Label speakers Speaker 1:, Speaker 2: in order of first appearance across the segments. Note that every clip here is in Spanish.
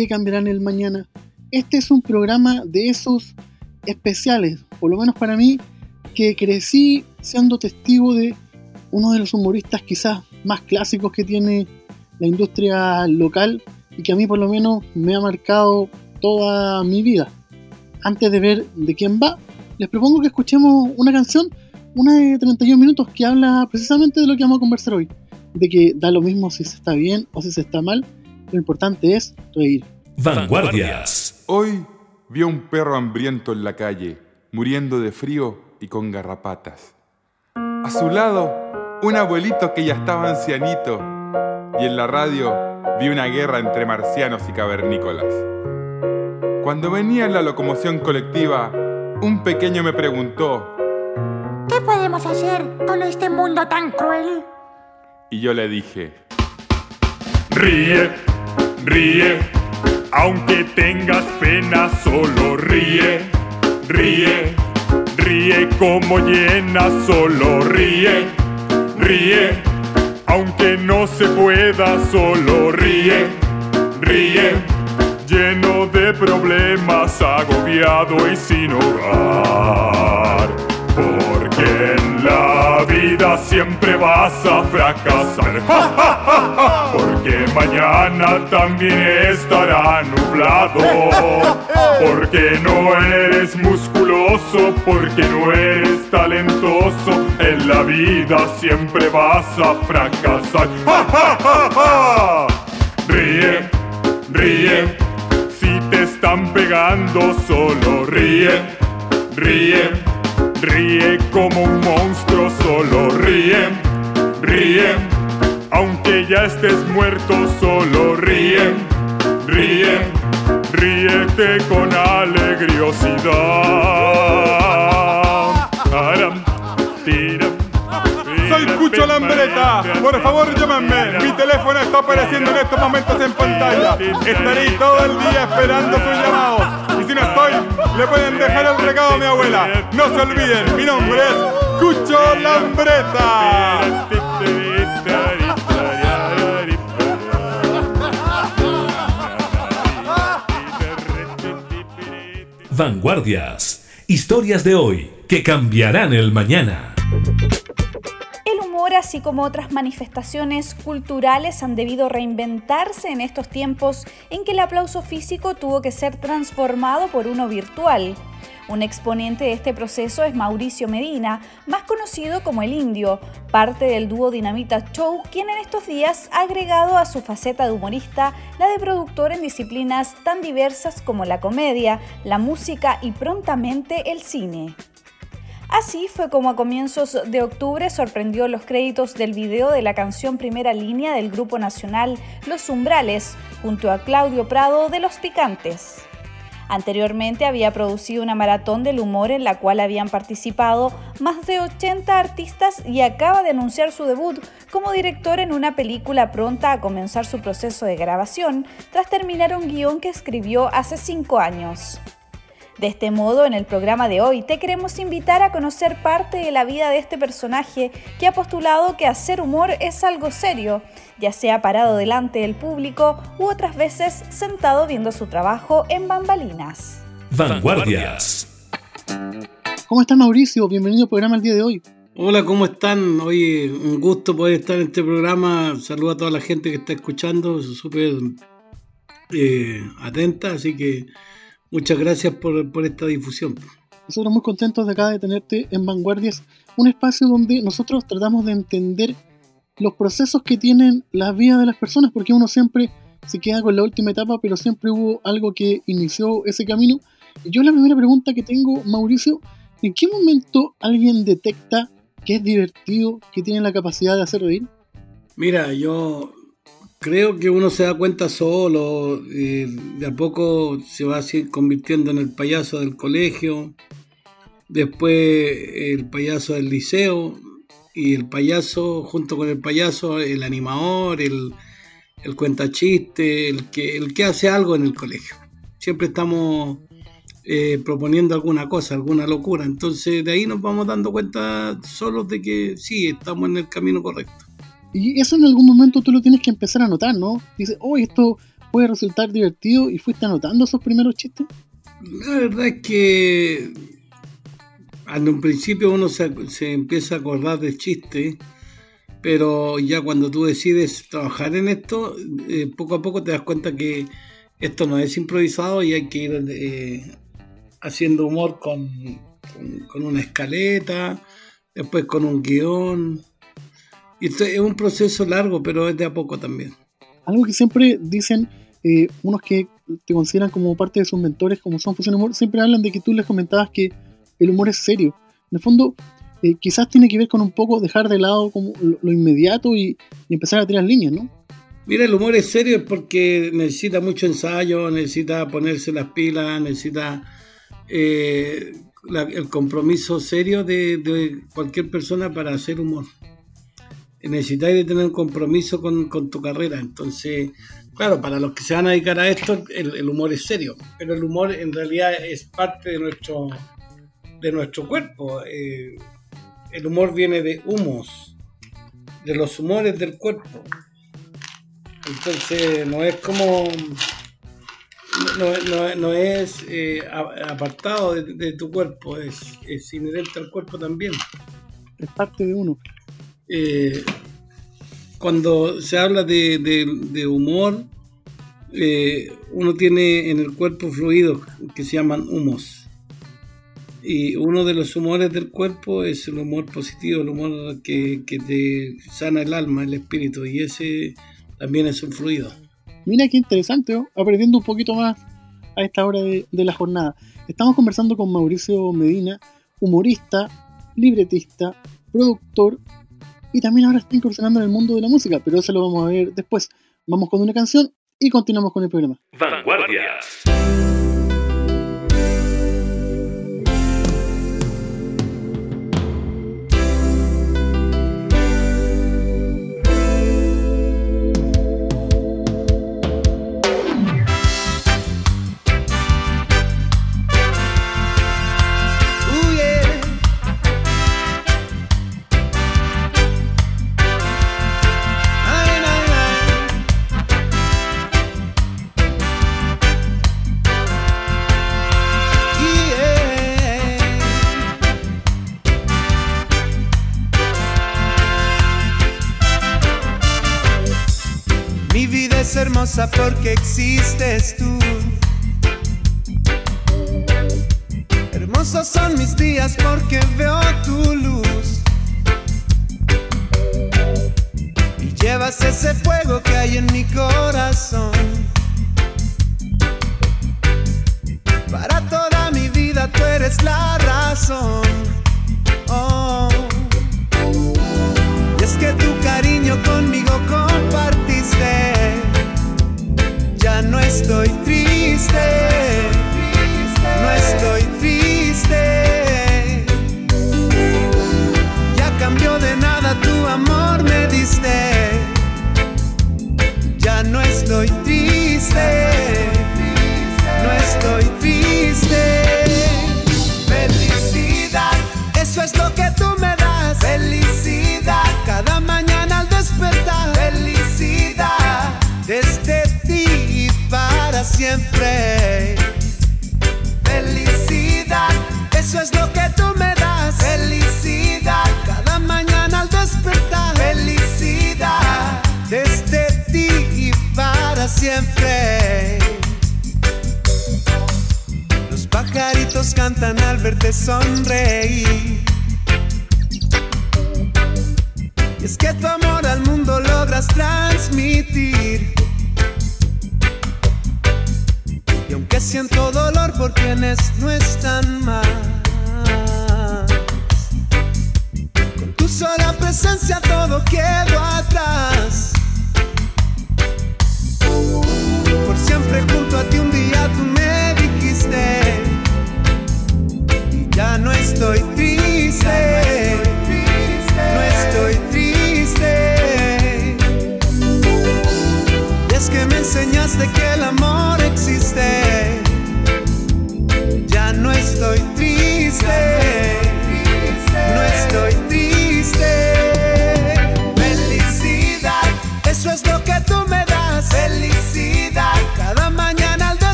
Speaker 1: que cambiarán el mañana. Este es un programa de esos especiales, por lo menos para mí, que crecí siendo testigo de uno de los humoristas quizás más clásicos que tiene la industria local y que a mí por lo menos me ha marcado toda mi vida. Antes de ver de quién va, les propongo que escuchemos una canción, una de 31 minutos, que habla precisamente de lo que vamos a conversar hoy. De que da lo mismo si se está bien o si se está mal, lo importante es reír.
Speaker 2: Vanguardias.
Speaker 3: Hoy vi a un perro hambriento en la calle, muriendo de frío y con garrapatas. A su lado, un abuelito que ya estaba ancianito. Y en la radio vi una guerra entre marcianos y cavernícolas. Cuando venía en la locomoción colectiva, un pequeño me preguntó,
Speaker 4: ¿Qué podemos hacer con este mundo tan cruel?
Speaker 3: y yo le dije,
Speaker 5: Ríe, ríe, aunque tengas pena, solo ríe, ríe, ríe como llena, solo ríe, ríe, aunque no se pueda, solo ríe, ríe, lleno de problemas, agobiado y sin hogar. Porque la vida siempre vas a fracasar. ¡Ja, ja, ja, ja! Porque mañana también estará nublado. Porque no eres musculoso, porque no eres talentoso. En la vida siempre vas a fracasar. ¡Ja, ja, ja, ja! Ríe, ríe. Si te están pegando, solo ríe, ríe. Ríe como un monstruo, solo ríe, ríe. Aunque ya estés muerto, solo ríe, ríe. Ríete con alegriosidad.
Speaker 3: ¡Soy Cucho Lambreta! Por favor, llámenme. Mi teléfono está apareciendo en estos momentos en pantalla. Estaré todo el día esperando sus llamados. Y si no estoy, le pueden dejar el recado a mi abuela. No se olviden, mi nombre es Cucho Lambreta.
Speaker 2: Vanguardias, historias de hoy que cambiarán el mañana.
Speaker 6: Así como otras manifestaciones culturales, han debido reinventarse en estos tiempos en que el aplauso físico tuvo que ser transformado por uno virtual. Un exponente de este proceso es Mauricio Medina, más conocido como el Indio, parte del dúo Dinamita Show, quien en estos días ha agregado a su faceta de humorista la de productor en disciplinas tan diversas como la comedia, la música y prontamente el cine. Así fue como a comienzos de octubre sorprendió los créditos del video de la canción Primera Línea del grupo nacional Los Umbrales, junto a Claudio Prado de Los Picantes. Anteriormente había producido una maratón del humor en la cual habían participado más de 80 artistas y acaba de anunciar su debut como director en una película pronta a comenzar su proceso de grabación tras terminar un guion que escribió hace 5 años. De este modo, en el programa de hoy te queremos invitar a conocer parte de la vida de este personaje que ha postulado que hacer humor es algo serio, ya sea parado delante del público u otras veces sentado viendo su trabajo en bambalinas.
Speaker 2: Vanguardias.
Speaker 1: ¿Cómo está Mauricio? Bienvenido al programa el día de hoy.
Speaker 7: Hola, ¿cómo están? Oye, un gusto poder estar en este programa. Saludo a toda la gente que está escuchando, súper eh, atenta, así que muchas gracias por, por esta difusión.
Speaker 1: Nosotros muy contentos de acá de tenerte en Vanguardias, un espacio donde nosotros tratamos de entender los procesos que tienen las vidas de las personas, porque uno siempre se queda con la última etapa, pero siempre hubo algo que inició ese camino. Y yo la primera pregunta que tengo, Mauricio, ¿en qué momento alguien detecta que es divertido, que tiene la capacidad de hacer reír?
Speaker 7: Mira, yo Creo que uno se da cuenta solo, de a poco se va así convirtiendo en el payaso del colegio, después el payaso del liceo, y el payaso, junto con el payaso, el animador, el, el cuentachiste, el que, el que hace algo en el colegio. Siempre estamos eh, proponiendo alguna cosa, alguna locura. Entonces de ahí nos vamos dando cuenta solos de que sí, estamos en el camino correcto.
Speaker 1: Y eso en algún momento tú lo tienes que empezar a notar, ¿no? Dices, oh, esto puede resultar divertido y fuiste anotando esos primeros chistes.
Speaker 7: La verdad es que en un principio uno se, empieza a acordar del chiste, pero ya cuando tú decides trabajar en esto, eh, poco a poco te das cuenta que esto no es improvisado y hay que ir eh, haciendo humor con, con, una escaleta, después con un guion. Es un proceso largo, pero es de a poco también.
Speaker 1: Algo que siempre dicen eh, unos que te consideran como parte de sus mentores, como son Fusión Humor, siempre hablan de que tú les comentabas que el humor es serio. En el fondo, eh, quizás tiene que ver con un poco dejar de lado como lo, inmediato y, empezar a tirar líneas, ¿no?
Speaker 7: Mira, el humor es serio porque necesita mucho ensayo, necesita ponerse las pilas, necesita eh, el compromiso serio de, cualquier persona para hacer humor. Necesitáis de tener un compromiso con, tu carrera. Entonces, claro, para los que se van a dedicar a esto, el, humor es serio. Pero el humor en realidad es parte de nuestro de nuestro cuerpo. Eh, el humor viene de humos, de los humores del cuerpo. Entonces no es como... No, es eh, apartado de, tu cuerpo, es, es, inherente al cuerpo también.
Speaker 1: Es parte de uno.
Speaker 7: Eh, cuando se habla de, de humor, uno tiene en el cuerpo fluidos que se llaman humos. Y uno de los humores del cuerpo es el humor positivo, el humor que, te sana el alma, el espíritu, y ese también es un fluido.
Speaker 1: Mira qué interesante, aprendiendo un poquito más a esta hora de, la jornada. Estamos conversando con Mauricio Medina, humorista, libretista, productor y también ahora está incursionando en el mundo de la música, pero eso lo vamos a ver después. Vamos con una canción y continuamos con el programa. Vanguardias.
Speaker 8: Porque existes tú. Hermosos son mis días porque veo tu luz. Y llevas ese fuego que hay en mi corazón. Para toda mi vida tú eres la razón. Oh. Y es que tu cariño conmigo compartiste estoy triste, no estoy triste. Ya cambió de nada tu amor me diste, ya no estoy triste, siempre. Felicidad, eso es lo que tú me das. Felicidad, cada mañana al despertar. Felicidad, desde ti y para siempre. Los pajaritos cantan al verte sonreír. Y es que tu amor al mundo logras transmitir. Siento dolor por quienes no están más. Con tu sola presencia todo quedó atrás.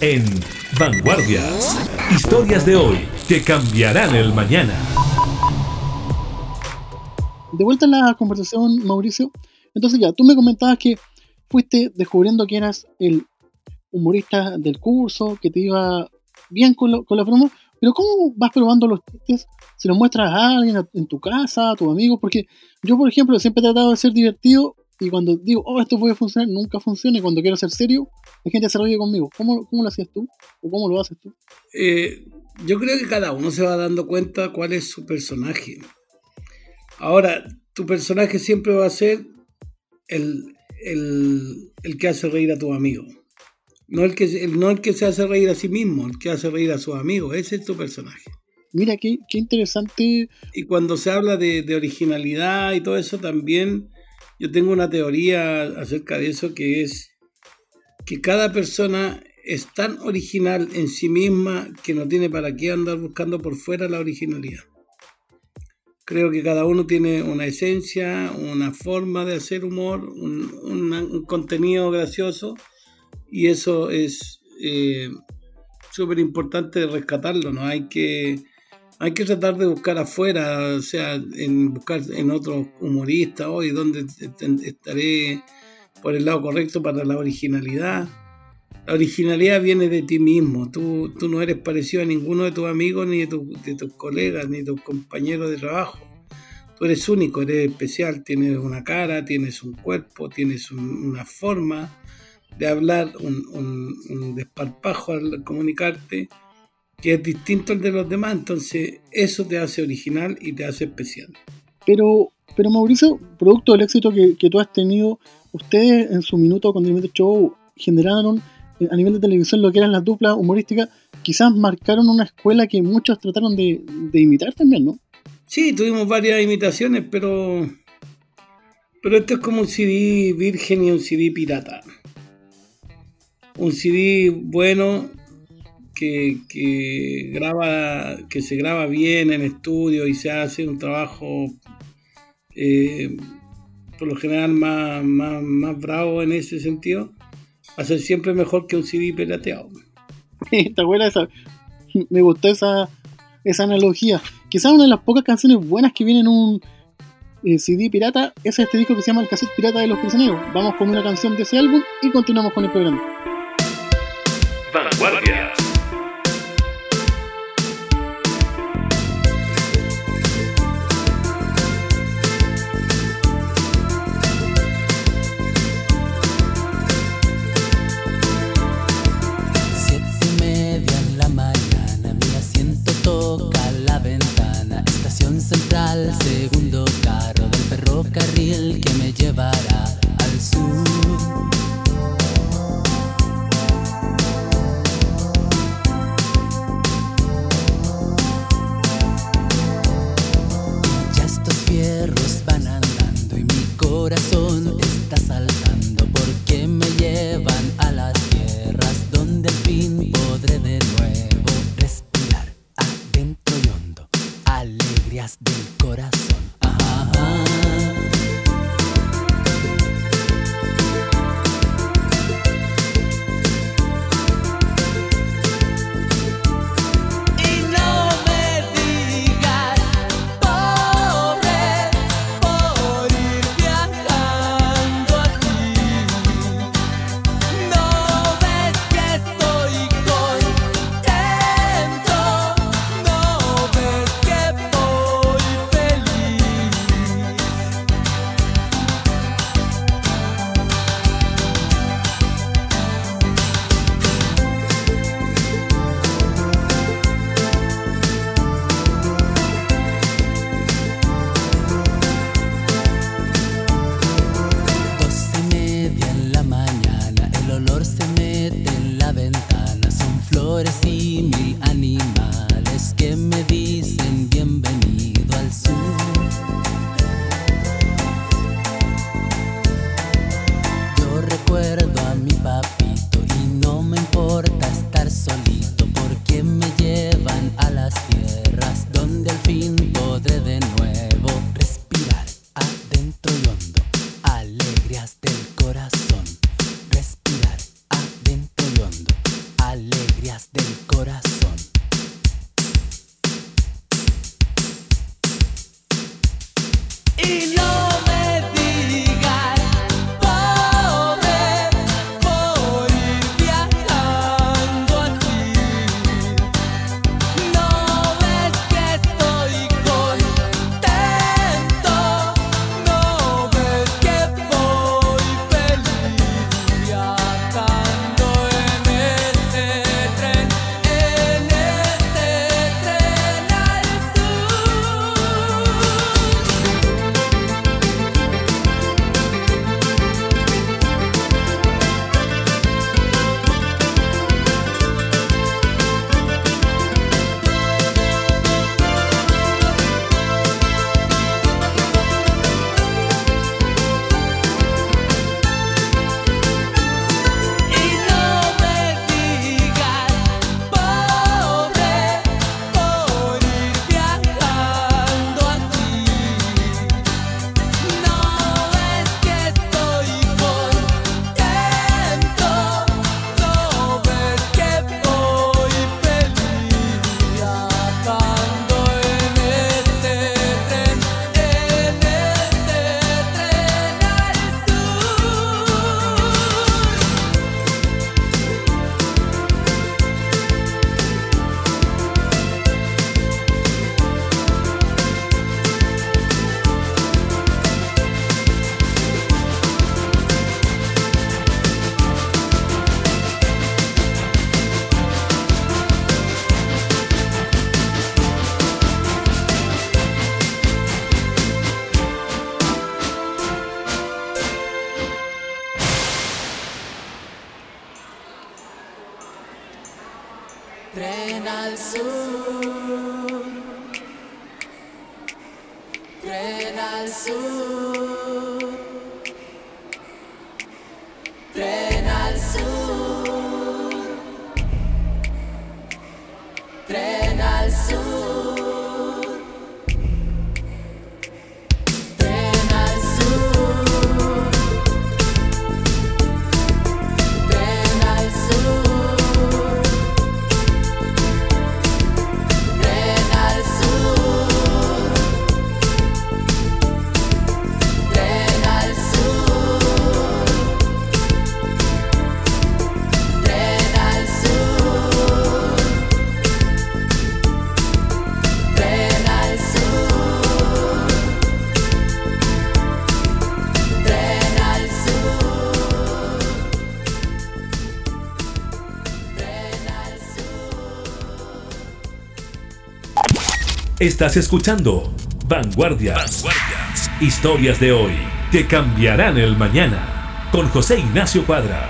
Speaker 2: En Vanguardias. Historias de hoy que cambiarán el mañana.
Speaker 1: De vuelta en la conversación, Mauricio. Entonces ya, tú me comentabas que fuiste descubriendo que eras el humorista del curso, que te iba bien con, la broma, pero ¿cómo vas probando los chistes? ¿Se los muestras a alguien en tu casa, a tus amigos? Porque yo, por ejemplo, siempre he tratado de ser divertido y cuando digo, oh, esto puede funcionar, nunca funciona. Y cuando quiero ser serio, la gente se ríe conmigo. ¿Cómo, cómo lo hacías tú? ¿O cómo lo haces tú?
Speaker 7: Eh, yo creo que cada uno se va dando cuenta cuál es su personaje. Ahora, tu personaje siempre va a ser el, el- el que hace reír a tus amigos. No el, que, el- no el que se hace reír a sí mismo, el que hace reír a sus amigos. Ese es tu personaje.
Speaker 1: Mira, qué, qué interesante.
Speaker 7: Y cuando se habla de, de originalidad y todo eso, también yo tengo una teoría acerca de eso que es que cada persona es tan original en sí misma que no tiene para qué andar buscando por fuera la originalidad. Creo que cada uno tiene una esencia, una forma de hacer humor, un, contenido gracioso y eso es eh, súper importante rescatarlo, ¿no? Hay que, hay que tratar de buscar afuera, o sea, en buscar en otros humoristas hoy, donde est- estaré por el lado correcto para la originalidad. La originalidad viene de ti mismo, tú, tú no eres parecido a ninguno de tus amigos, ni de, tu- de tus colegas, ni de tus compañeros de trabajo. Tú eres único, eres especial, tienes una cara, tienes un cuerpo, tienes un- una forma de hablar, un- un desparpajo al comunicarte que es distinto al de los demás, entonces eso te hace original y te hace especial.
Speaker 1: Pero, pero Mauricio, producto del éxito que, que tú has tenido, ustedes en su minuto con Diamante Show generaron eh, a nivel de televisión lo que eran las duplas humorísticas, quizás marcaron una escuela que muchos trataron de, de imitar también, ¿no?
Speaker 7: Sí, tuvimos varias imitaciones, pero. Pero esto es como un CD virgen y un CD pirata. Un CD bueno que, que graba, que se graba bien en estudio y se hace un trabajo eh, por lo general más, más, más bravo en ese sentido, va a ser siempre mejor que un CD pirateado.
Speaker 1: Está buena esa. Me gustó esa, esa analogía. Quizás una de las pocas canciones buenas que viene en un eh, CD pirata es este disco que se llama El Cassette Pirata de los Prisioneros. Vamos con una canción de ese álbum y continuamos con el programa.
Speaker 9: Vanguardias.
Speaker 10: So.
Speaker 2: Estás escuchando Vanguardias. Historias de hoy que cambiarán el mañana. Con José Ignacio Cuadra.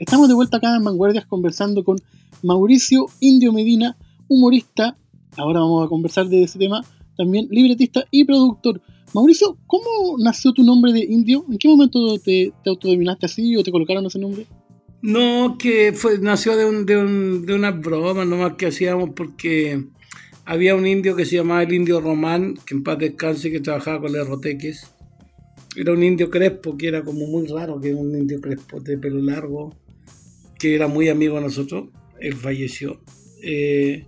Speaker 1: Estamos de vuelta acá en Vanguardias conversando con Mauricio Indio Medina, humorista. Ahora vamos a conversar de ese tema. También libretista y productor. Mauricio, ¿cómo nació tu nombre de Indio? ¿En qué momento te, te autodenominaste así o te colocaron ese nombre?
Speaker 7: No, que fue, nació de, un, de, un, de una broma nomás que hacíamos porque había un indio que se llamaba el indio Román, que en paz descanse, que trabajaba con los roteques. Era un indio crespo, que era como muy raro, que era un indio crespo de pelo largo, que era muy amigo de nosotros. Él falleció. Eh,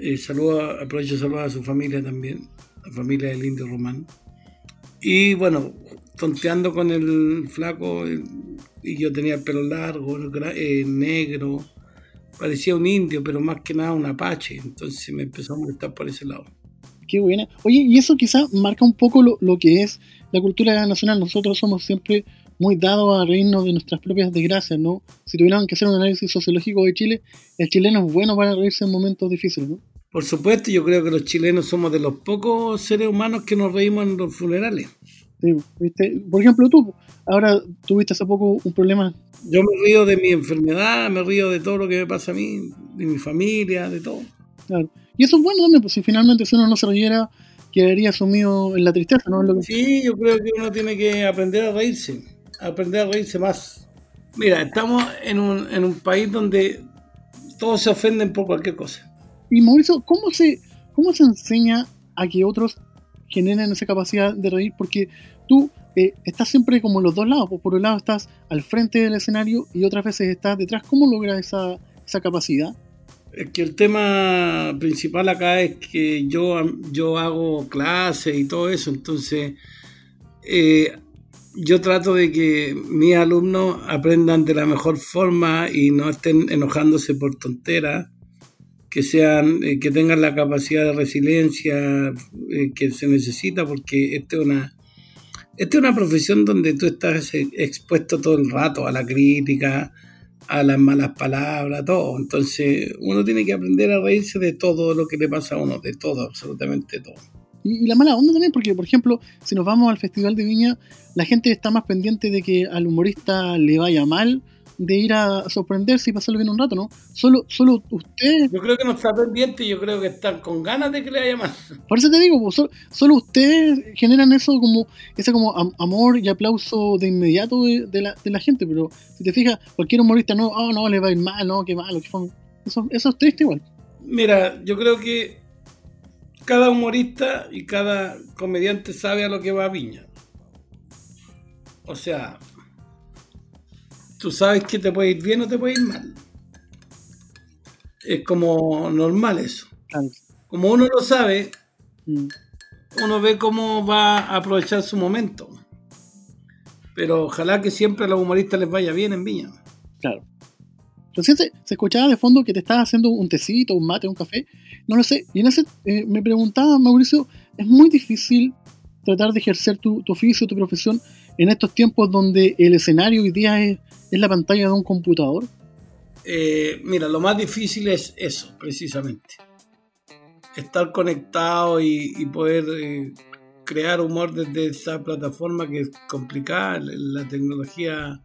Speaker 7: eh, saludo, aprovecho de saludar a su familia también, la familia del indio Román. Y bueno, tonteando con el flaco, y yo tenía el pelo largo, gra- eh, negro, parecía un indio, pero más que nada un apache, entonces me empezó a molestar por ese lado.
Speaker 1: Qué buena. Oye, y eso quizás marca un poco lo, lo que es la cultura nacional. Nosotros somos siempre muy dados a reírnos de nuestras propias desgracias, ¿no? Si tuvieran que hacer un análisis sociológico de Chile, el chileno es bueno para reírse en momentos difíciles, ¿no?
Speaker 7: Por supuesto, yo creo que los chilenos somos de los pocos seres humanos que nos reímos en los funerales.
Speaker 1: Sí, ¿viste? Por ejemplo, tú, ahora tuviste hace poco un problema.
Speaker 7: Yo me río de mi enfermedad, me río de todo lo que me pasa a mí, de mi familia, de todo.
Speaker 1: Claro. Y eso es bueno también, pues si finalmente si uno no se riera, quedaría sumido en la tristeza, ¿no? Es lo que-
Speaker 7: Sí, yo creo que uno tiene que aprender a reírse, aprender a reírse más. Mira, estamos en un, en un país donde todos se ofenden por cualquier cosa.
Speaker 1: Y Mauricio, ¿cómo se, ¿cómo se enseña a que otros generen esa capacidad de reír? Porque tú eh, estás siempre como en los dos lados. pues, Por un lado estás al frente del escenario y otras veces estás detrás. ¿Cómo logras esa, esa capacidad?
Speaker 7: Es que el tema principal acá es que yo, yo hago clases y todo eso, entonces eh, yo trato de que mis alumnos aprendan de la mejor forma y no estén enojándose por tonteras, que sean, eh, que tengan la capacidad de resiliencia que se necesita, porque esta es una esta es una profesión donde tú estás eh, expuesto todo el rato a la crítica, a las malas palabras, todo. Entonces uno tiene que aprender a reírse de todo lo que le pasa a uno, de todo, absolutamente todo.
Speaker 1: Y, y la mala onda también, porque por ejemplo, si nos vamos al Festival de Viña, la gente está más pendiente de que al humorista le vaya mal, de ir a sorprenderse y pasarlo bien un rato, ¿no? Solo, solo ustedes
Speaker 7: Yo creo que no está pendiente, yo creo que están con ganas de que le vaya mal.
Speaker 1: Por eso te digo, pues, solo, solo ustedes generan eso como ese como am- amor y aplauso de inmediato de, de la, de la gente, pero si te fijas, cualquier humorista no, oh, no, le va a ir mal, no, qué malo, qué fome. Eso, eso es triste igual.
Speaker 7: Mira, yo creo que cada humorista y cada comediante sabe a lo que va a Viña. O sea, tú sabes que te puede ir bien o te puede ir mal. Es como normal eso. Como uno lo sabe,
Speaker 1: Mm.
Speaker 7: uno ve cómo va a aprovechar su momento. Pero ojalá que siempre a los humoristas les vaya bien en Viña.
Speaker 1: Claro. Recién se, se escuchaba de fondo que te estabas haciendo un tecito, un mate, un café. No lo sé. Y en ese eh, me preguntaba, Mauricio, es muy difícil tratar de ejercer tu, tu oficio, tu profesión, en estos tiempos donde el escenario hoy día es, la pantalla de un computador.
Speaker 7: Eh, mira, lo más difícil es eso, precisamente. Estar conectado y, y poder eh, crear humor desde esa plataforma que es complicada. La tecnología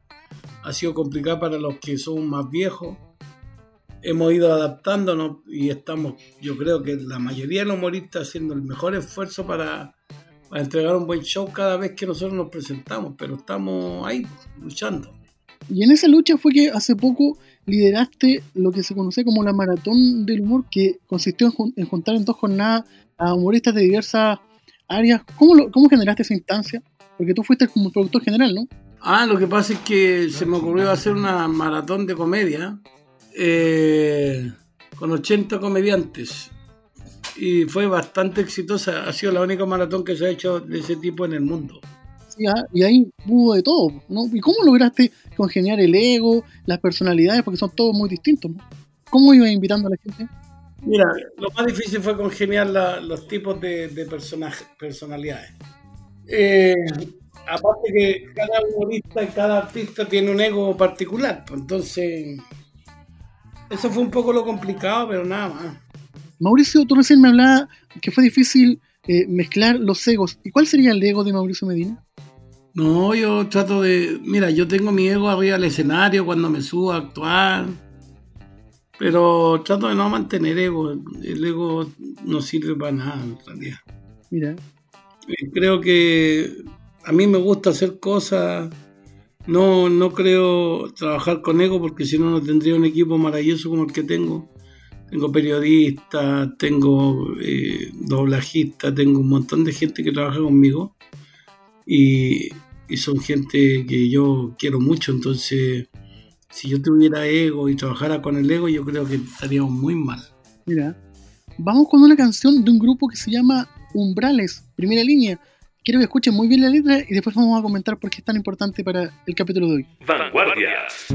Speaker 7: ha sido complicada para los que son más viejos. Hemos ido adaptándonos y estamos, yo creo que la mayoría de los humoristas haciendo el mejor esfuerzo para, para entregar un buen show cada vez que nosotros nos presentamos, pero estamos ahí luchando.
Speaker 1: Y en esa lucha fue que hace poco lideraste lo que se conoce como la maratón del humor, que consistió en, jun- en juntar en dos jornadas a humoristas de diversas áreas. ¿Cómo, lo- cómo generaste esa instancia? Porque tú fuiste como productor general, ¿no?
Speaker 7: Ah, lo que pasa es que se me ocurrió hacer una maratón de comedia eh, con 80 comediantes y fue bastante exitosa. Ha sido la única maratón que se ha hecho de ese tipo en el mundo.
Speaker 1: Ah, y ahí hubo de todo, ¿no? ¿Y cómo lograste congeniar el ego, las personalidades? Porque son todos muy distintos, ¿no? ¿Cómo ibas invitando a la gente?
Speaker 7: Mira, lo más difícil fue congeniar la- los tipos de, de personaje- personalidades. Eh, aparte que cada humorista y cada artista tiene un ego particular, pues entonces eso fue un poco lo complicado, pero nada más.
Speaker 1: Mauricio, tú recién me hablabas que fue difícil eh, mezclar los egos. ¿Y cuál sería el ego de Mauricio Medina?
Speaker 7: No, yo trato de. Mira, yo tengo mi ego arriba del escenario cuando me subo a actuar. Pero trato de no mantener ego. El ego no sirve para nada, en realidad.
Speaker 1: Mira,
Speaker 7: Eh, Creo que a mí me gusta hacer cosas. No, no creo trabajar con ego porque si no, no tendría un equipo maravilloso como el que tengo. Tengo periodistas, tengo eh, doblajistas, tengo un montón de gente que trabaja conmigo y, y son gente que yo quiero mucho. Entonces, si yo tuviera ego y trabajara con el ego, yo creo que estaríamos muy mal.
Speaker 1: mira. Vamos con una canción de un grupo que se llama Umbrales, primera línea. Quiero que escuchen muy bien la letra y después vamos a comentar por qué es tan importante para el capítulo de hoy.
Speaker 2: Vanguardias.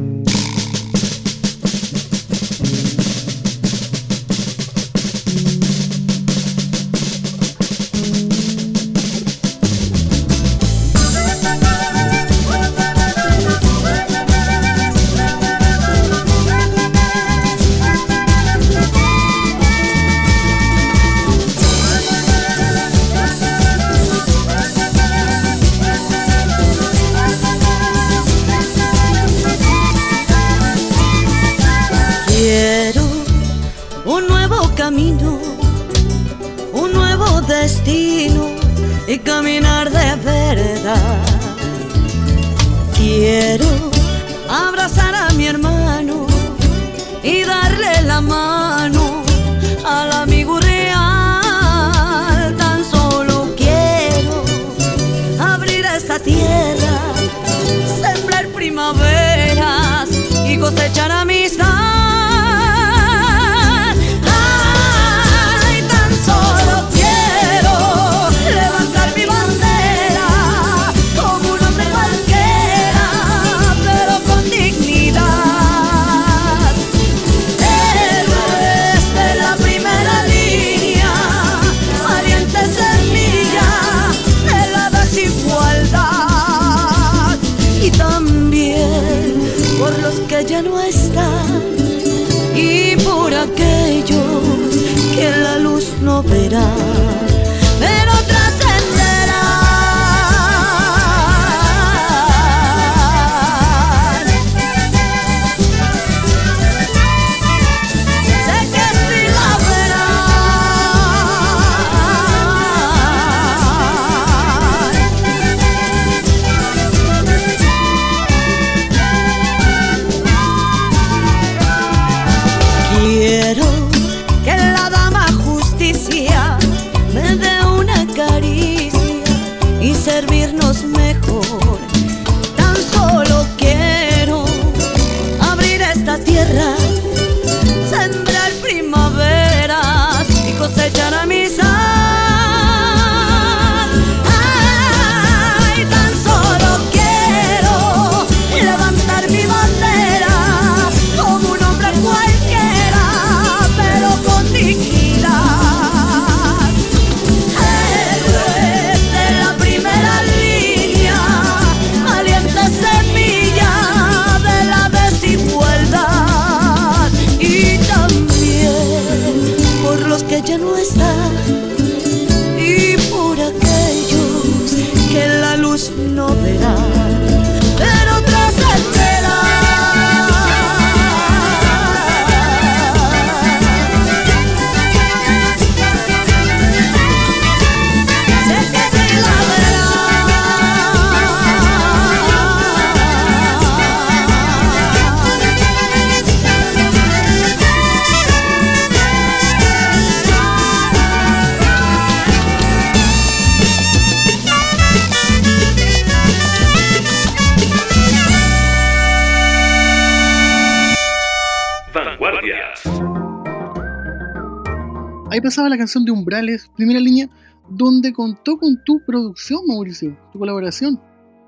Speaker 11: La
Speaker 1: canción de Umbrales, primera línea, donde contó con tu producción, Mauricio, tu colaboración.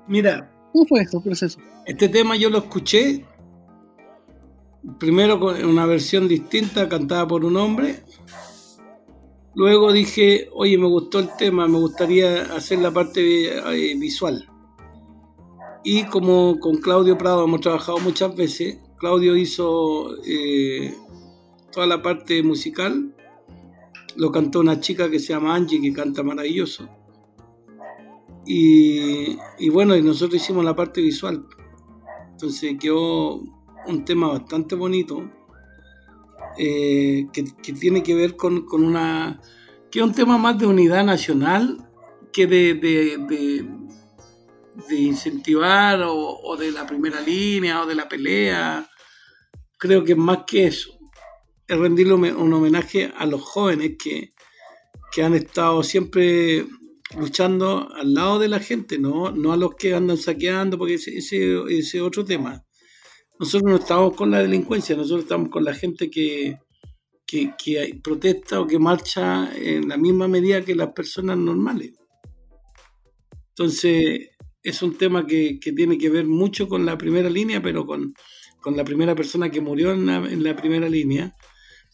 Speaker 7: Mira.
Speaker 1: ¿Cómo fue este proceso?
Speaker 7: Este tema yo lo escuché primero con una versión distinta cantada por un hombre. Luego dije, oye, me gustó el tema, me gustaría hacer la parte eh, visual. Y como con Claudio Prado hemos trabajado muchas veces, Claudio hizo eh, toda la parte musical lo cantó una chica que se llama Angie, que canta maravilloso. Y, bueno, y nosotros hicimos la parte visual. Entonces quedó un tema bastante bonito, eh, que, tiene que ver con, una... que es un tema más de unidad nacional que de, de, incentivar o, o de la primera línea o de la pelea. Creo que es más que eso es rendirle un homenaje a los jóvenes que, han estado siempre luchando al lado de la gente, no, no a los que andan saqueando, porque ese, es otro tema. Nosotros no estamos con la delincuencia, nosotros estamos con la gente que, que, protesta o que marcha en la misma medida que las personas normales. Entonces, es un tema que, tiene que ver mucho con la primera línea, pero con, la primera persona que murió en en la primera línea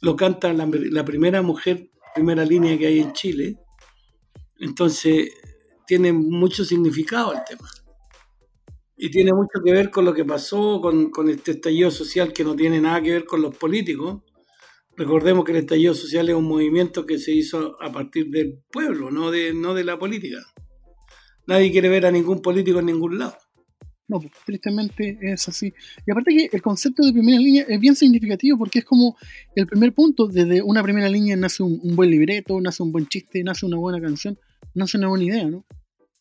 Speaker 7: lo canta la, primera mujer, primera línea que hay en Chile. Entonces, tiene mucho significado el tema. Y tiene mucho que ver con lo que pasó, con, este estallido social que no tiene nada que ver con los políticos. Recordemos que el estallido social es un movimiento que se hizo a partir del pueblo, no de, no de la política. Nadie quiere ver a ningún político en ningún lado.
Speaker 1: No, pues, tristemente es así. Y aparte que el concepto de primera línea es bien significativo porque es como el primer punto, desde una primera línea nace un, buen libreto, nace un buen chiste, nace una buena canción, nace una buena idea, ¿no?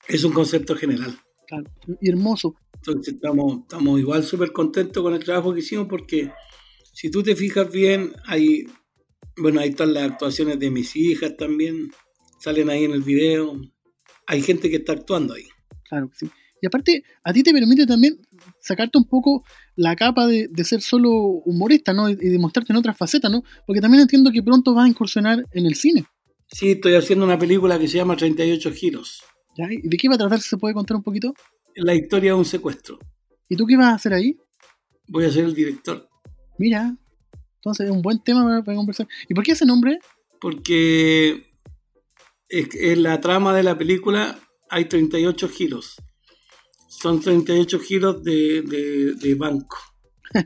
Speaker 7: Es un concepto general.
Speaker 1: Claro, y hermoso.
Speaker 7: Entonces estamos, estamos igual súper contentos con el trabajo que hicimos porque si tú te fijas bien, hay, bueno, ahí están las actuaciones de mis hijas también, salen ahí en el video, hay gente que está actuando ahí.
Speaker 1: Claro, sí. Y aparte, a ti te permite también sacarte un poco la capa de, ser solo humorista, ¿no? Y, demostrarte en otras facetas, ¿no? Porque también entiendo que pronto vas a incursionar en el cine.
Speaker 7: Sí, estoy haciendo una película que se llama 38 giros.
Speaker 1: ¿Y de qué va a tratar? ¿Se puede contar un poquito?
Speaker 7: La historia de un secuestro.
Speaker 1: ¿Y tú qué vas a hacer ahí?
Speaker 7: Voy a ser el director.
Speaker 1: Mira, entonces es un buen tema para, conversar. ¿Y por qué ese nombre?
Speaker 7: Porque en la trama de la película hay 38 giros. Son 38 giros de, banco.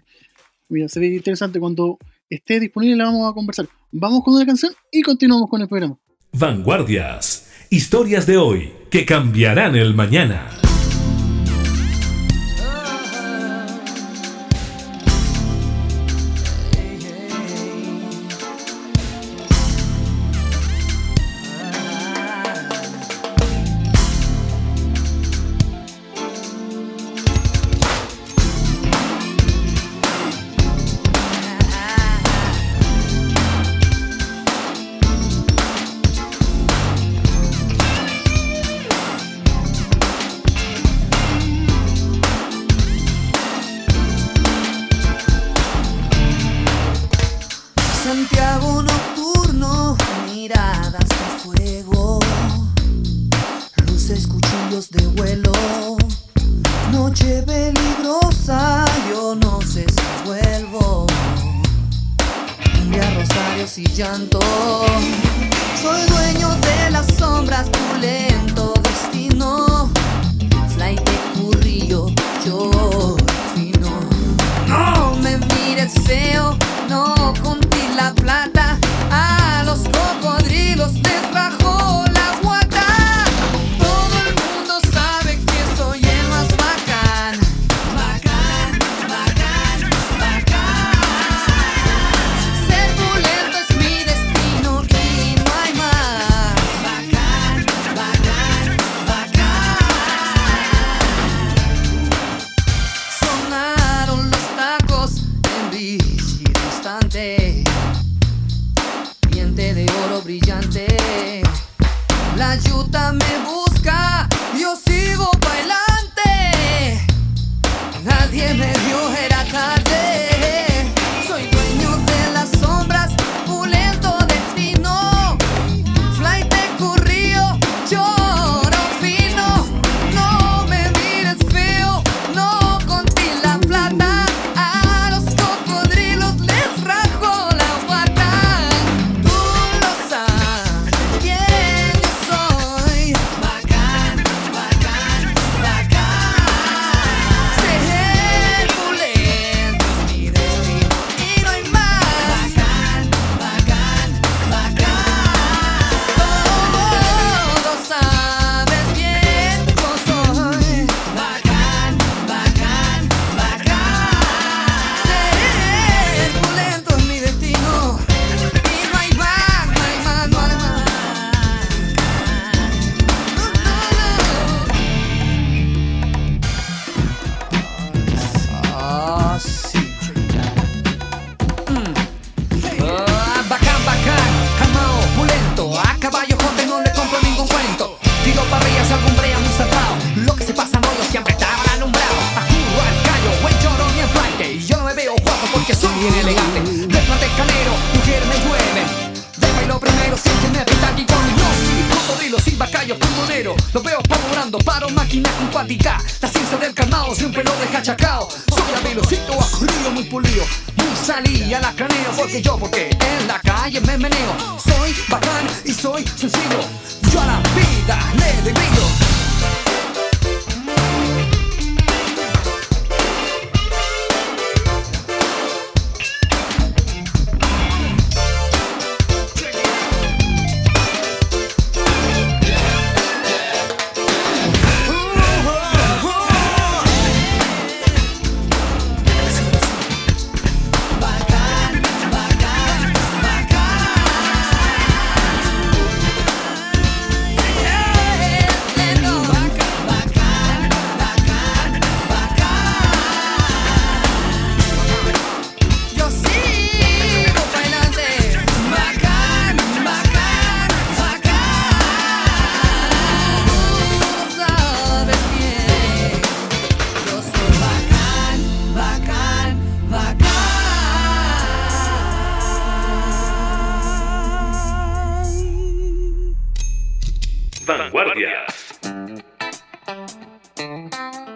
Speaker 1: Mira, se ve interesante. Cuando esté disponible la vamos a conversar. Vamos con una canción y continuamos con el programa.
Speaker 10: Vanguardias. Historias de hoy que cambiarán el mañana.
Speaker 2: Vanguardias.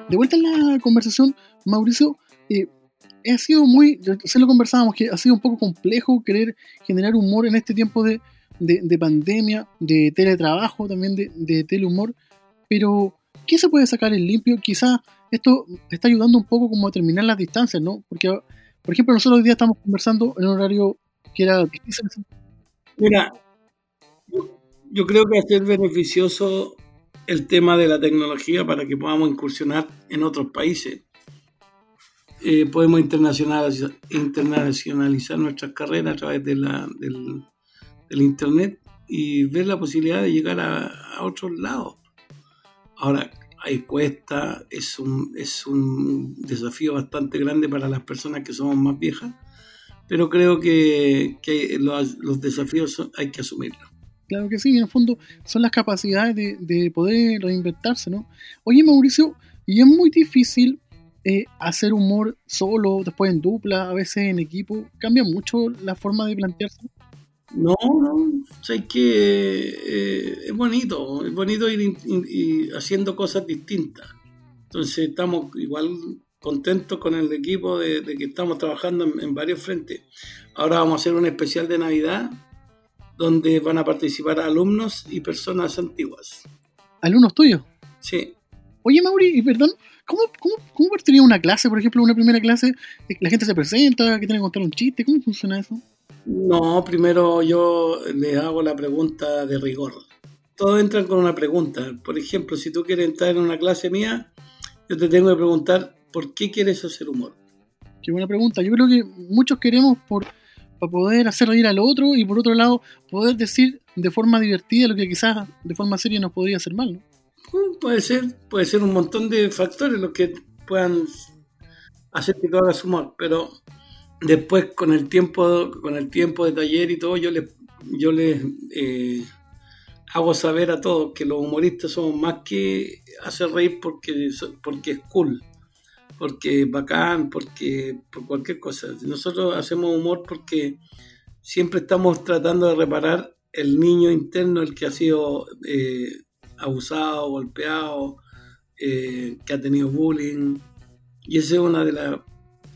Speaker 1: De vuelta en la conversación, Mauricio, eh, ha sido muy, se lo conversábamos, que ha sido un poco complejo querer generar humor en este tiempo de, de- de pandemia, de teletrabajo, también de, de telehumor, pero ¿qué se puede sacar en limpio? Quizás esto está ayudando un poco como a terminar las distancias, ¿no? Porque, por ejemplo, nosotros hoy día estamos conversando en un horario que era difícil.
Speaker 7: Mira, yo, creo que ser beneficioso el tema de la tecnología para que podamos incursionar en otros países. Eh, podemos internacionalizar, nuestras carreras a través de la, del, Internet y ver la posibilidad de llegar a, a otros lados. Ahora, hay cuesta, es un, es un desafío bastante grande para las personas que somos más viejas, pero creo que, que los, desafíos hay que asumirlos.
Speaker 1: Claro que sí, en el fondo son las capacidades de, de poder reinventarse, ¿no? Oye, Mauricio, y es muy difícil eh, hacer humor solo, después en dupla, a veces en equipo. Cambia mucho la forma de plantearse.
Speaker 7: No, no, o sea, es que eh, es bonito, es bonito ir haciendo cosas distintas. Entonces estamos igual contentos con el equipo de, que estamos trabajando en varios frentes. Ahora vamos a hacer un especial de Navidad donde van a participar alumnos y personas antiguas.
Speaker 1: Alumnos tuyos.
Speaker 7: Sí.
Speaker 1: Oye, Mauri, y perdón, ¿cómo, cómo, cómo partiría una clase? Por ejemplo, una primera clase, eh, la gente se presenta, que tiene que contar un chiste, ¿cómo funciona eso?
Speaker 7: No, primero yo les hago la pregunta de rigor. Todos entran con una pregunta. Por ejemplo, si tú quieres entrar en una clase mía, yo te tengo que preguntar por qué quieres hacer humor.
Speaker 1: Qué buena pregunta. Yo creo que muchos queremos por para poder hacer reír al otro y por otro lado poder decir de forma divertida lo que quizás de forma seria nos podría hacer mal, ¿no?
Speaker 7: Mm, Puede ser, puede ser un montón de factores los que puedan hacer que tú hagas humor, pero después con el tiempo, con el tiempo de taller y todo, yo les, yo les, eh, hago saber a todos que los humoristas somos más que hacer reír porque, porque es cool, porque es bacán, porque por cualquier cosa. Nosotros hacemos humor porque siempre estamos tratando de reparar el niño interno, el que ha sido eh, abusado, golpeado, eh, que ha tenido bullying. Y esa es una de las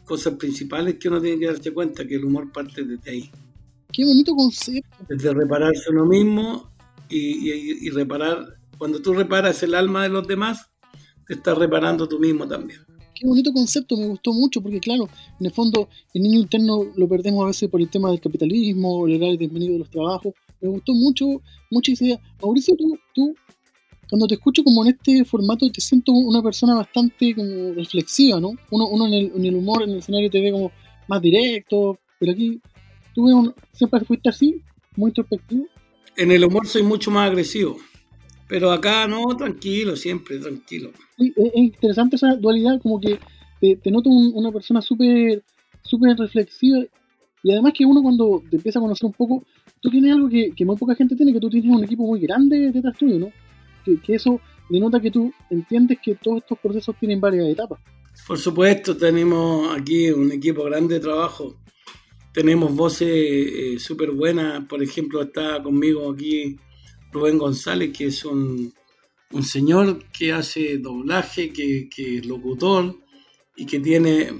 Speaker 7: cosas principales que uno tiene que darse cuenta, que el humor parte desde ahí.
Speaker 1: Qué bonito concepto.
Speaker 7: Desde repararse uno mismo y, reparar, cuando tú reparas el alma de los demás, te estás reparando tú mismo también.
Speaker 1: Qué bonito concepto, me gustó mucho, porque claro, en el fondo el niño interno lo perdemos a veces por el tema del capitalismo, el horario desvenido de los trabajos. Me gustó mucho, mucha idea. Mauricio, tú, tú, cuando te escucho como en este formato, te siento una persona bastante como reflexiva, ¿no? Uno, uno en, el, en el humor, en el escenario te ve como más directo, pero aquí tú siempre fuiste así, muy introspectivo
Speaker 7: en el humor soy mucho más agresivo. Pero acá no, tranquilo, siempre, tranquilo.
Speaker 1: es interesante esa dualidad, como que te, noto una persona súper súper reflexiva. Y además que uno cuando te empieza a conocer un poco, tú tienes algo que, muy poca gente tiene, que tú tienes un equipo muy grande detrás tuyo, ¿no? Que, que eso denota que tú entiendes que todos estos procesos tienen varias etapas.
Speaker 7: Por supuesto, tenemos aquí un equipo grande de trabajo tenemos voces eh, súper buenas. Por ejemplo, está conmigo aquí Rubén González, que es un, señor que hace doblaje, que, es locutor y que tiene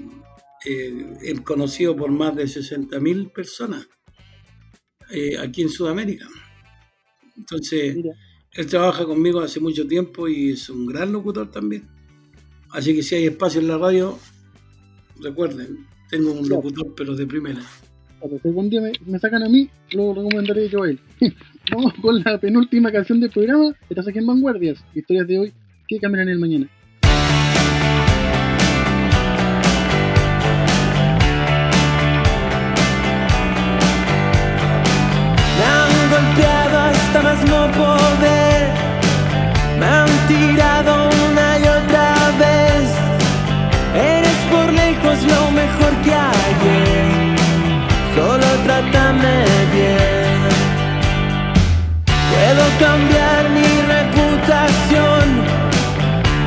Speaker 7: eh, conocido por más de 60.000 personas eh, aquí en Sudamérica. Entonces, él trabaja conmigo hace mucho tiempo y es un gran locutor también. Así que si hay espacio en la radio, recuerden, tengo un locutor, pero de primera.
Speaker 1: Si algún día me, sacan a mí, lo recomendaré yo a él. Vamos con la penúltima canción del programa. Estás aquí en Vanguardias. Historias de hoy que cambiarán el mañana.
Speaker 12: Cambiar mi reputación,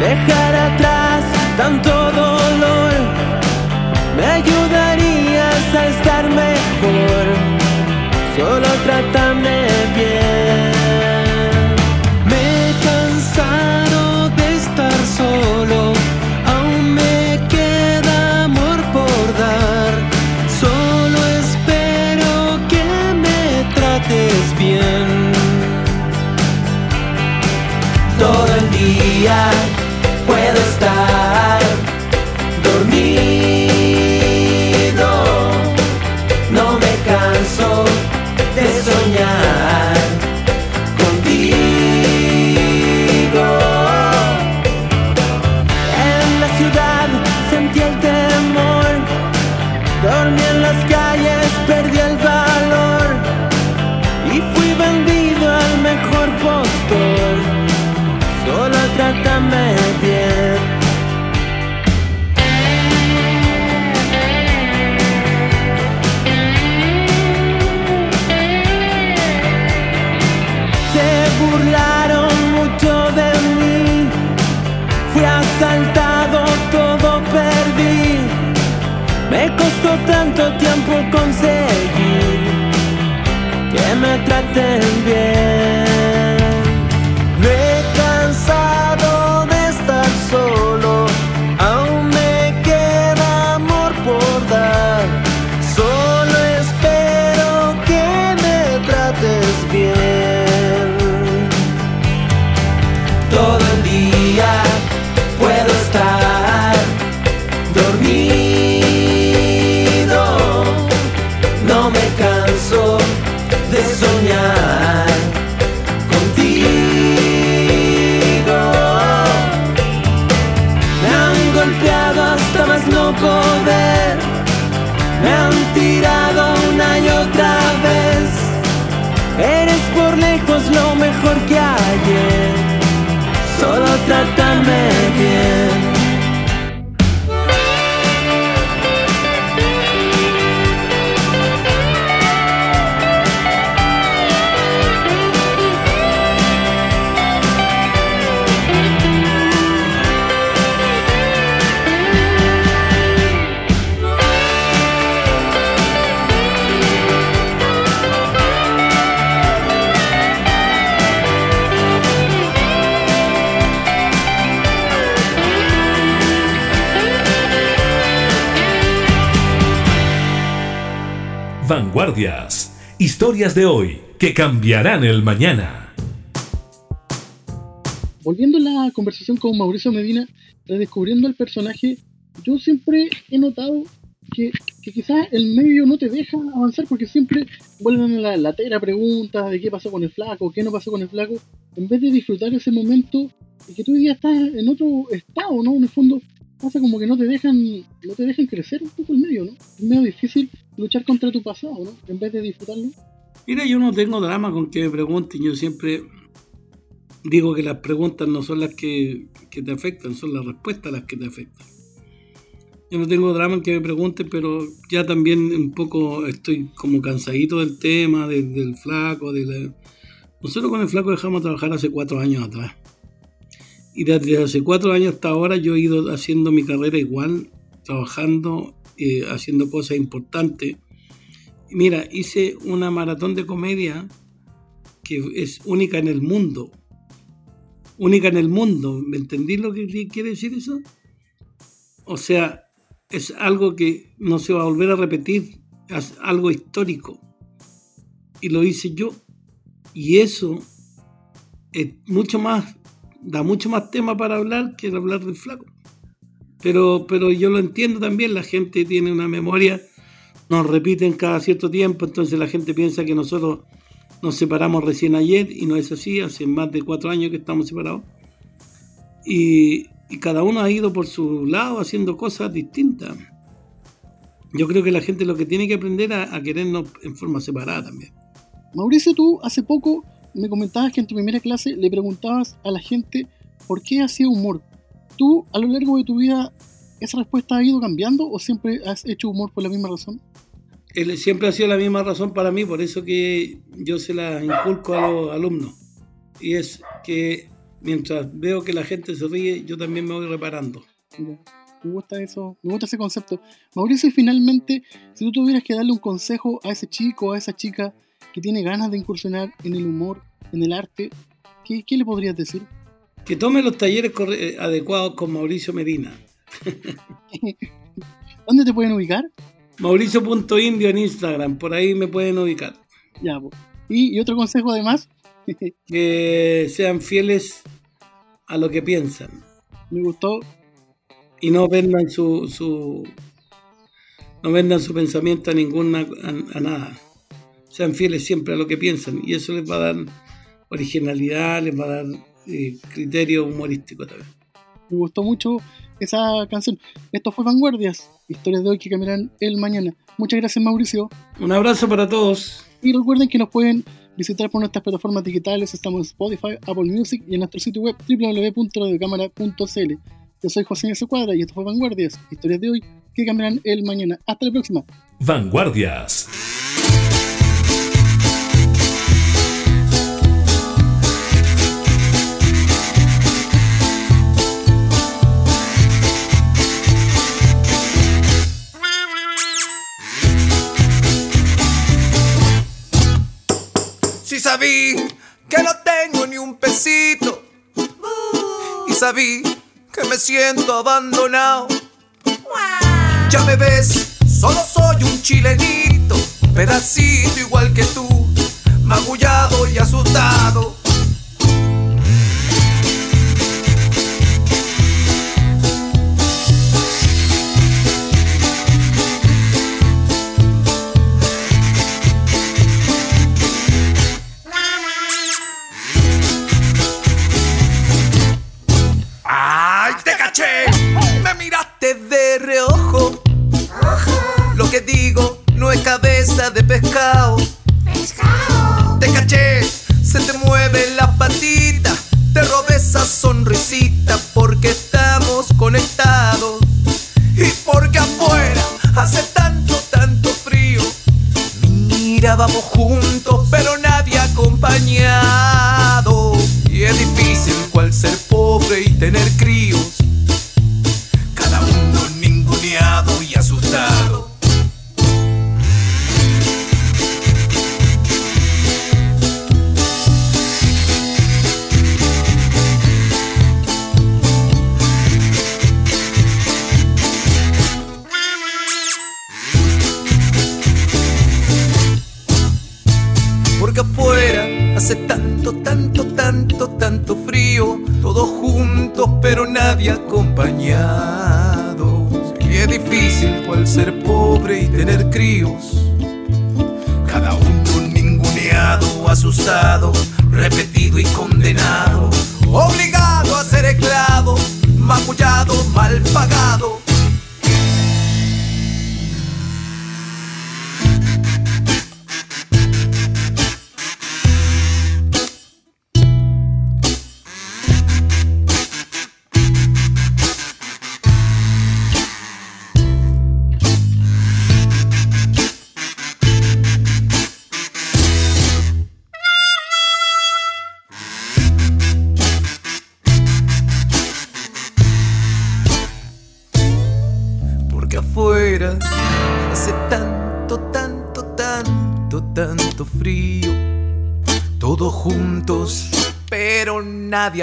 Speaker 12: dejar atrás tanto dolor. Me ayudarías a estar mejor. Solo trátame puedo
Speaker 13: Historias de hoy que cambiarán el mañana.
Speaker 1: Volviendo a la conversación con Mauricio Medina, redescubriendo el personaje, yo siempre he notado que, que quizás el medio no te deja avanzar porque siempre vuelven a la latera preguntas de qué pasó con el flaco, qué no pasó con el flaco, en vez de disfrutar ese momento y que tú hoy día estás en otro estado, ¿no? En el fondo pasa como que no te dejan no te dejan crecer un poco el medio, ¿no? Es medio difícil luchar contra tu pasado, ¿no? En vez de disfrutarlo.
Speaker 7: Mira, yo no tengo drama con que me pregunten, yo siempre digo que las preguntas no son las que, que te afectan, son las respuestas las que te afectan. Yo no tengo drama en que me pregunten, pero ya también un poco estoy como cansadito del tema, del, del flaco, de la... Nosotros con el flaco dejamos de trabajar hace cuatro años atrás. Y desde hace cuatro años hasta ahora yo he ido haciendo mi carrera igual, trabajando, eh, haciendo cosas importantes. Mira, hice una maratón de comedia que es única en el mundo. Única en el mundo. ¿Me entendí lo que quiere decir eso? O sea, es algo que no se va a volver a repetir. Es algo histórico. Y lo hice yo. Y eso es mucho más da mucho más tema para hablar que hablar del flaco. Pero, pero yo lo entiendo también, la gente tiene una memoria, nos repiten cada cierto tiempo, entonces la gente piensa que nosotros nos separamos recién ayer y no es así, hace más de cuatro años que estamos separados. Y, y cada uno ha ido por su lado haciendo cosas distintas. Yo creo que la gente lo que tiene que aprender a, a querernos en forma separada también.
Speaker 1: Mauricio, tú hace poco me comentabas que en tu primera clase le preguntabas a la gente por qué hacía humor. ¿Tú a lo largo de tu vida esa respuesta ha ido cambiando o siempre has hecho humor por la misma razón?
Speaker 7: Él siempre ha sido la misma razón para mí, por eso que yo se la inculco a los alumnos. Y es que mientras veo que la gente se ríe, yo también me voy reparando.
Speaker 1: Me gusta eso, me gusta ese concepto. Mauricio, y finalmente, si tú tuvieras que darle un consejo a ese chico, a esa chica que tiene ganas de incursionar en el humor, en el arte, ¿qué, qué le podrías decir?
Speaker 7: Que tome los talleres corre- adecuados con Mauricio Medina.
Speaker 1: ¿Dónde te pueden ubicar?
Speaker 7: Mauricio.indio en Instagram, por ahí me pueden ubicar.
Speaker 1: Ya, y, y otro consejo además,
Speaker 7: Que sean fieles a lo que piensan
Speaker 1: me gustó,
Speaker 7: y no vendan su, su no vendan su pensamiento a ninguna a, a nada. Sean fieles siempre a lo que piensan y eso les va a dar originalidad, les va a dar eh, criterio humorístico también.
Speaker 1: me gustó mucho esa canción. Esto fue Vanguardias, historias de hoy que cambiarán el mañana. Muchas gracias Mauricio.
Speaker 7: Un abrazo para todos.
Speaker 1: Y recuerden que nos pueden visitar por nuestras plataformas digitales. Estamos en Spotify, Apple Music y en nuestro sitio web www.radiocámara.cl. Yo soy José S. Cuadra y esto fue Vanguardias, historias de hoy que cambiarán el mañana. Hasta la próxima.
Speaker 13: Vanguardias.
Speaker 14: Sabí que no tengo ni un pesito. Y sabí que me siento abandonado. Ya me ves, solo soy un chilenito, pedacito igual que tú, magullado y asustado.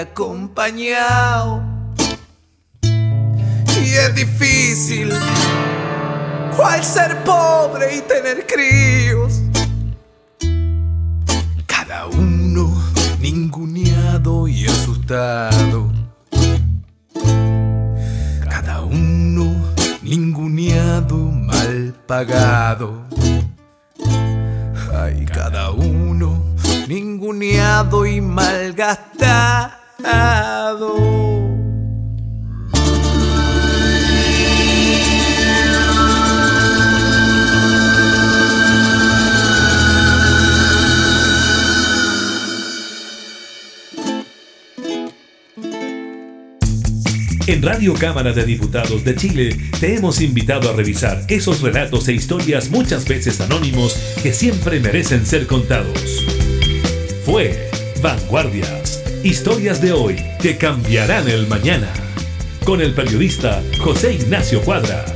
Speaker 14: Acompañado. Y es difícil, cual ser pobre y tener críos. Cada uno ninguneado y asustado. Cada uno ninguneado, mal pagado. Ay, cada uno ninguneado y malgastado.
Speaker 13: En Radio Cámara de Diputados de Chile te hemos invitado a revisar esos relatos e historias muchas veces anónimos que siempre merecen ser contados. Fue Vanguardias, historias de hoy que cambiarán el mañana, con el periodista José Ignacio Cuadra.